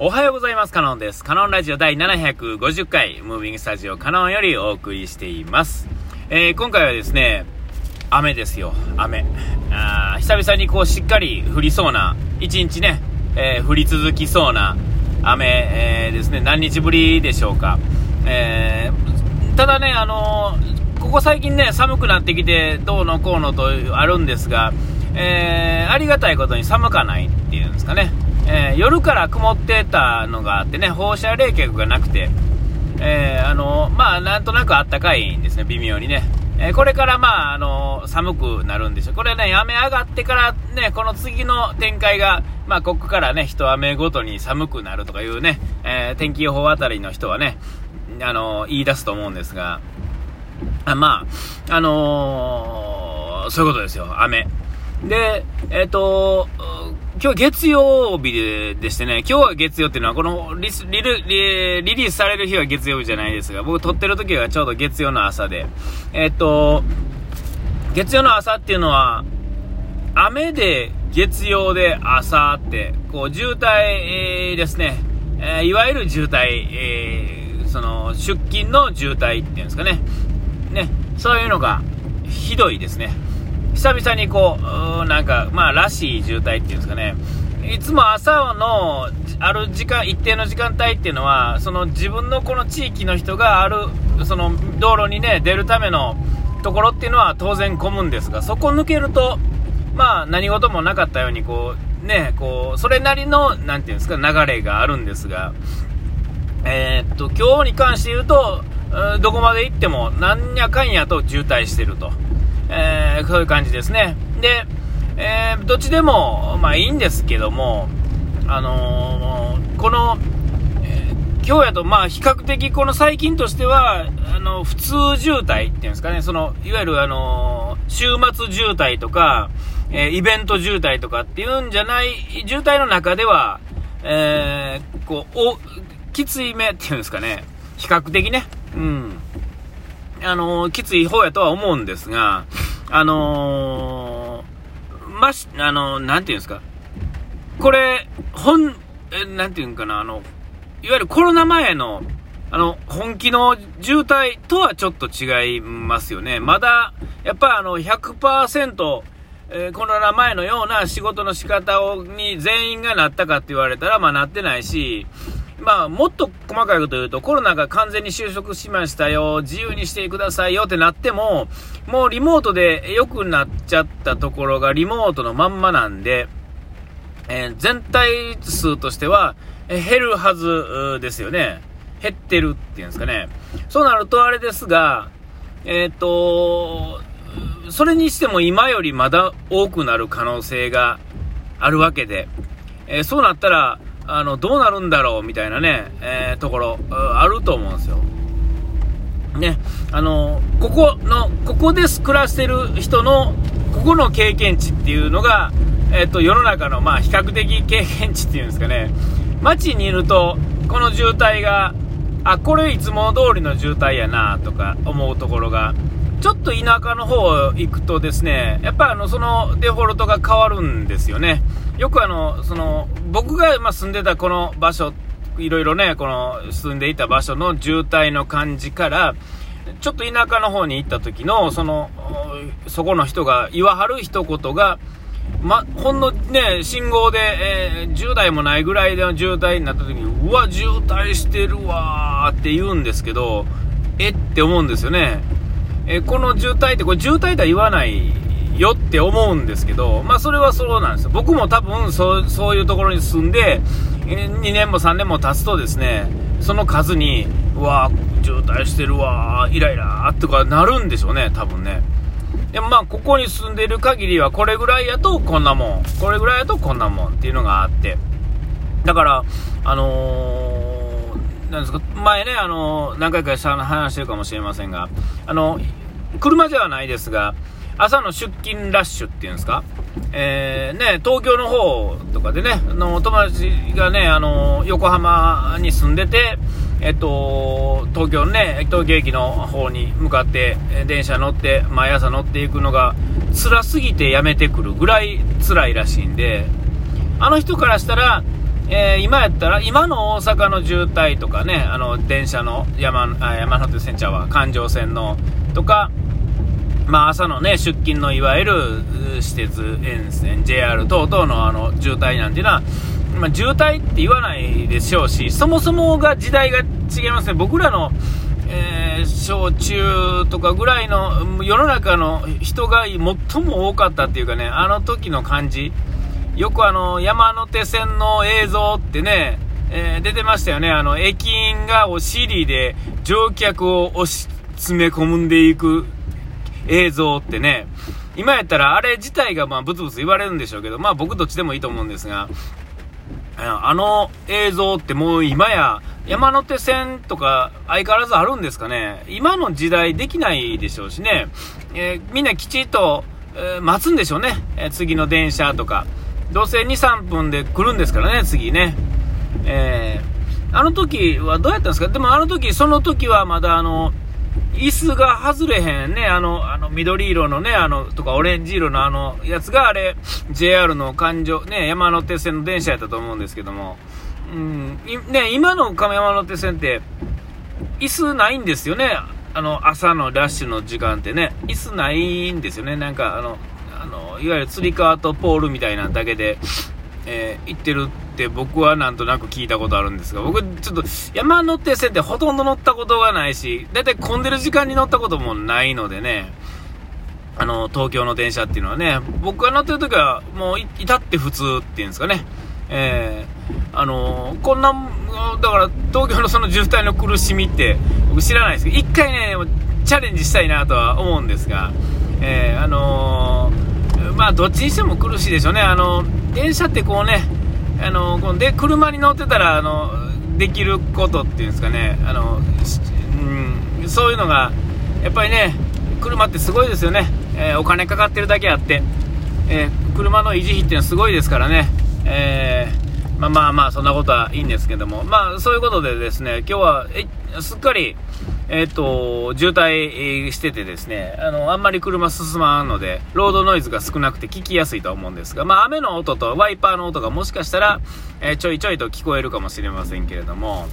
おはようございます。カノンです。カノンラジオ第750回、ムービングスタジオカノンよりお送りしています。えー、今回はですね、雨ですよ、雨。あ久々にこうしっかり降りそうな、一日ね、えー、降り続きそうな雨、えー、ですね、何日ぶりでしょうか。え、ただね、あのここ最近ね、寒くなってきて、どうのこうのとあるんですが、えありがたいことに寒かないっていうんですかね。えー、夜から曇ってたのがあってね、放射冷却がなくて、えー、あのまあ、なんとなくあったかいんですね、微妙にね。え、これからまあ、あの寒くなるんでしょう。これね、雨上がってからね、この次の展開が、まあ、ここからね、一雨ごとに寒くなるとかいうね、え天気予報あたりの人はね、あの言い出すと思うんですが、あまあ、あのそういうことですよ、雨。で、えっ、と、今日月曜日ででしてね、今日は月曜っていうのは、このリリリリースされる日は月曜日じゃないですが、僕撮ってる時はちょうど月曜の朝で、えっと、月曜の朝っていうのは、雨で月曜で朝って、こう渋滞、ですね、えー、いわゆる渋滞、えー、その出勤の渋滞っていうんですかね、ね、そういうのがひどいですね。久々にこう、なんか、まあ、らしい渋滞っていうんですかね、いつも朝のある時間、一定の時間帯っていうのは、その自分のこの地域の人がある、その道路にね、出るためのところっていうのは当然混むんですが、そこ抜けると、まあ、何事もなかったように、こう、ね、こう、それなりの、なていうんですか、流れがあるんですが、えー、っと、今日に関して言うと、どこまで行っても、なんやかんやと渋滞してると。えー、そういう感じですね。で、えー、どっちでも、まあいいんですけども、あのー、この、えー、今日やと、まあ比較的この最近としては、あの、普通渋滞っていうんですかね、その、いわゆるあの週末渋滞とか、えイベント渋滞とかっていうんじゃない渋滞の中では、えこう、お、きつい目っていうんですかね、比較的ね、うん。あのきつい方やとは思うんですが、あのー、まし、あのー、なんていうんですか？これ、ほん、え、なんていうんかな、あの、いわゆるコロナ前の、あの、本気の渋滞とはちょっと違いますよね。まだ、やっぱあの100%、えー、コロナ前のような仕事の仕方をに全員がなったかって言われたら、まあなってないし、まあ、もっと細かいこと言うと、コロナが完全に収束しましたよ、自由にしてくださいよってなっても、もうリモートで良くなっちゃったところがリモートのまんまなんで、えー、全体数としては、え減るはずですよね。減ってるっていうんですかね。そうなるとあれですが、えっ、と、それにしても今よりまだ多くなる可能性があるわけで、えー、そうなったら、あの、どうなるんだろうみたいなね、えー、ところ、あると思うんですよ。ね、あの、ここの、ここで暮らしてる人の、ここの経験値っていうのが、えっ、と、世の中の、まあ、比較的経験値っていうんですかね、街にいると、この渋滞が、あ、これいつも通りの渋滞やなとか思うところが、ちょっと田舎の方行くとですね、やっぱあの、そのデフォルトが変わるんですよね。よくあの、その、僕がま住んでたこの場所、いろいろね、この住んでいた場所の渋滞の感じから、ちょっと田舎の方に行った時の、その、そこの人が言わはる一言が、ま、ほんのね、信号で、えー、10台もないぐらいでの渋滞になった時に、うわ、渋滞してるわーって言うんですけど、えって思うんですよね。え、この渋滞って、これ渋滞とは言わないよって思うんですけど、まあそれはそうなんですよ。僕も多分そうそういうところに住んで、2年も3年も経つとですね、その数に、うわ渋滞してるわイライラとかなるんでしょうね、多分ね。でもまあ、ここに住んでいる限りは、これぐらいやとこんなもん、これぐらいやとこんなもんっていうのがあって、だから、あのー、なんですか、前ね、あの、何回か話してるかもしれませんが、あの、車ではないですが、朝の出勤ラッシュっていうんですか、えー、ね、東京の方とかでね、の友達がね、あの横浜に住んでて、えっと、東京のね、東京駅の方に向かって電車乗って、毎朝乗っていくのが辛すぎてやめてくるぐらい辛いらしいんで、あの人からしたら、えー、今やったら、今の大阪の渋滞とかね、あの、電車の山、あ山手線茶は環状線の、とか、まあ、朝のね、出勤のいわゆる私鉄沿線、JR 等々のあの渋滞なんていうのは、まあ、渋滞って言わないでしょうし、そもそもが時代が違いますね。僕らの、えー、小中とかぐらいの世の中の人が最も多かったっていうかね、あの時の感じ。よくあの、山手線の映像ってね、えー、出てましたよね。あの、駅員がお尻で乗客を押し詰め込んでいく映像ってね、今やったらあれ自体がまあブツブツ言われるんでしょうけど、まあ僕どっちでもいいと思うんですが、あの映像ってもう今や山手線とか相変わらずあるんですかね今の時代できないでしょうしね、えー、みんなきちっと、えー、待つんでしょうね、え、次の電車とか。どうせ2、3分で来るんですからね、次ね。えあの時はどうやったんですか？でもあの時、その時はまだあの、椅子が外れへんね、あの、あの緑色のね、あの、とかオレンジ色のあのやつがあれ、JR の環状、ね、山手線の電車やったと思うんですけども、うん、ね、今の亀山手線って、椅子ないんですよね。あの、朝のラッシュの時間ってね、椅子ないんですよね。なんか、あの、いわゆるつり革とポールみたいなだけで、えー、行ってるって僕はなんとなく聞いたことあるんですが、僕ちょっと山手線ってほとんど乗ったことがないし、だいたい混んでる時間に乗ったこともないのでね、あの、東京の電車っていうのはね、僕が乗ってる時はもう至って普通っていうんですかね、えー、あのこんな、だから東京のその渋滞の苦しみって僕知らないですけど、一回ね、チャレンジしたいなとは思うんですが、えー、あのー、まあ、どっちにしても苦しいでしょうね。あの電車ってこうね、あのこので車に乗ってたらあのできることっていうんですかね。あの、うん、そういうのがやっぱりね車ってすごいですよね、えー、お金かかってるだけあって、えー、車の維持費っていうのはすごいですからね、えー、まあまあまあそんなことはいいんですけども。まあそういうことでですね今日はえすっかりえっ、と、渋滞しててですね、あの、あんまり車進まんので、ロードノイズが少なくて聞きやすいと思うんですが、まあ、雨の音とワイパーの音がもしかしたら、えー、ちょいちょいと聞こえるかもしれませんけれども、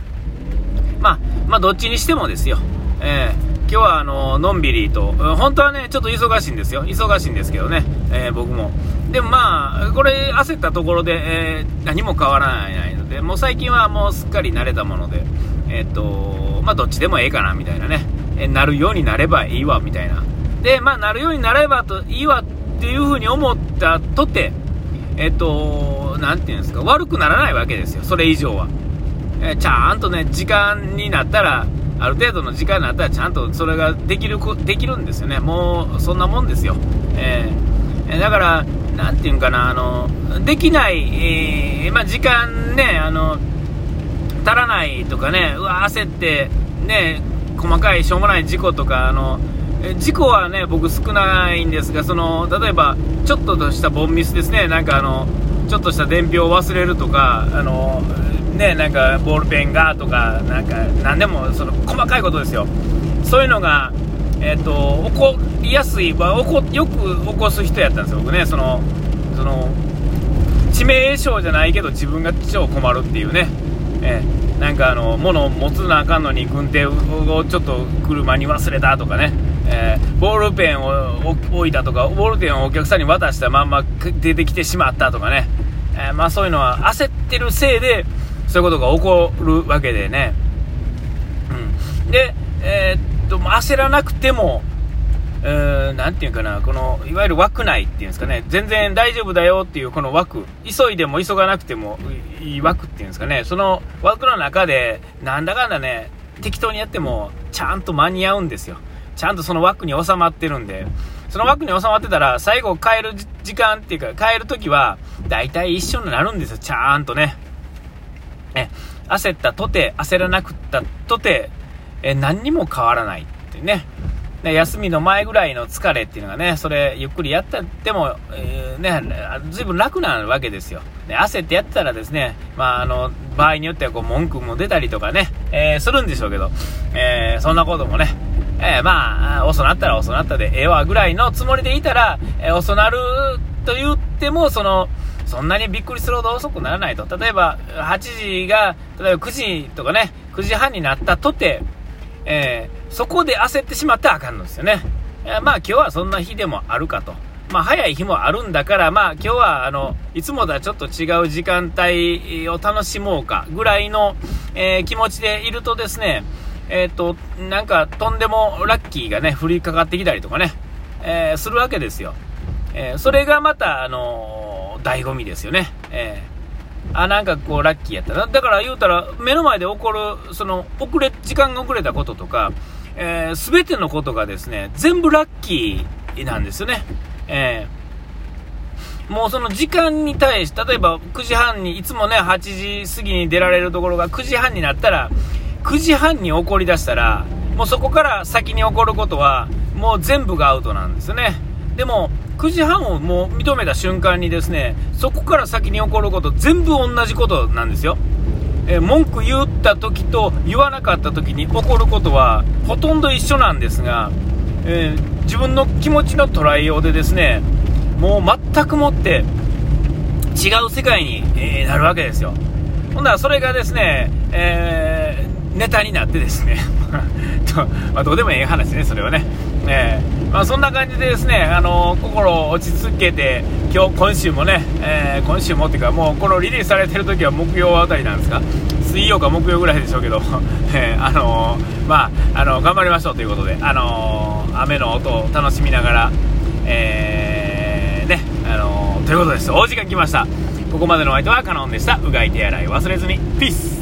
まあ、まあ、どっちにしてもですよ、えー、今日はあののんびりと、本当はね、ちょっと忙しいんですよ、忙しいんですけどね、えー、僕も。でもまあ、これ、焦ったところで、えー、何も変わらないので、もう最近はもうすっかり慣れたもので、えっ、と、まあ、どっちでもええかなみたいなね、えなるようになればいいわみたいな。で、まあ、なるようになればといいわっていう風に思ったとて、えっ、と、なんていうんですか、悪くならないわけですよ、それ以上は。えちゃんとね、時間になったら、ある程度の時間になったらちゃんとそれができるできるんですよね、もうそんなもんですよ。えー、だから、なんていうんかな、あのできない、えー、まあ、時間ね、あの足らないとかね、うわ、焦って、ね、細かいしょうもない事故とか、あの事故はね、僕少ないんですが、その例えば、ちょっとしたボンミスですね、なんかあの、ちょっとした伝票を忘れるとか、あのね、なんかボールペンがとか、なんか何でもその細かいことですよ、そういうのが、えーと、起こりやすい、まあ、こよく起こす人やったんですよ、僕ね、そのその致命傷じゃないけど、自分が超困るっていうね、えー、なんかあの物を持つなあかんのに、軍手をちょっと車に忘れたとかね。えー、ボールペンを置いたとか、ボールペンをお客さんに渡したまんま出てきてしまったとかね、えー、まあ、そういうのは焦ってるせいで、そういうことが起こるわけでね。うん。で、え、っと、焦らなくても、えー、なんていうかな、この、いわゆる枠内っていうんですかね、全然大丈夫だよっていうこの枠、急いでも急がなくてもいい枠っていうんですかね、その枠の中で、なんだかんだね、適当にやっても、ちゃんと間に合うんですよ。ちゃんとその枠に収まってるんで、その枠に収まってたら、最後帰る時間っていうか、帰るときは、大体一緒になるんですよ、ちゃんとね。え、焦ったとて、焦らなくったとて、え、何にも変わらないってね。ね、休みの前ぐらいの疲れっていうのがね、それゆっくりやったっても、えー、ね、ずいぶん楽なわけですよ。ね、焦ってやってたらですね、まあ、あの、場合によってはこう文句も出たりとかね、えー、するんでしょうけど、えー、そんなこともね、えまあ、遅なったら遅なったでええわぐらいのつもりでいたら、え遅なると言っても、その、そんなにびっくりするほど遅くならないと。例えば、8時が、例えば9時とかね、9時半になったとて、えー、そこで焦ってしまってあかんのですよね。まあ今日はそんな日でもあるかと。まあ早い日もあるんだから、まあ今日はあの、いつもとはちょっと違う時間帯を楽しもうかぐらいの、えー、気持ちでいるとですね、えっ、と、なんかとんでもラッキーがね、降りかかってきたりとかね、え、するわけですよ。え、それがまた、あのー、醍醐味ですよね。えー、あ、なんかこう、ラッキーやったな。だから言うたら、目の前で起こる、その、遅れ、時間が遅れたこととか、えー、全てのことがですね、全部ラッキーなんですよね。えー、もうその時間に対して、例えば9時半に、いつもね、8時過ぎに出られるところが9時半になったら、9時半に起こりだしたら、もうそこから先に起こることは、もう全部がアウトなんですよね。でも、9時半をもう認めた瞬間にですね、そこから先に起こること、全部同じことなんですよ。えー、文句言った時と言わなかった時に起こることはほとんど一緒なんですが、えー、自分の気持ちの捉えようでですねもう全くもって違う世界に、えー、なるわけですよ。ほんならそれがですね、えー、ネタになってですね。まあ、どうでもええ話ねそれはね、えーまあ、そんな感じでですね、あの心を落ち着けて今日今週もね、えー、今週もっていうかもうこのリリースされてる時は木曜あたりなんですか？水曜か木曜ぐらいでしょうけど、えー、あのー、まあ、あの頑張りましょうということで、あの雨の音を楽しみながら、えー、ね、あのということです。お時間来ました。ここまでのお相手はカノンでした。うがい手洗い忘れずに。ピース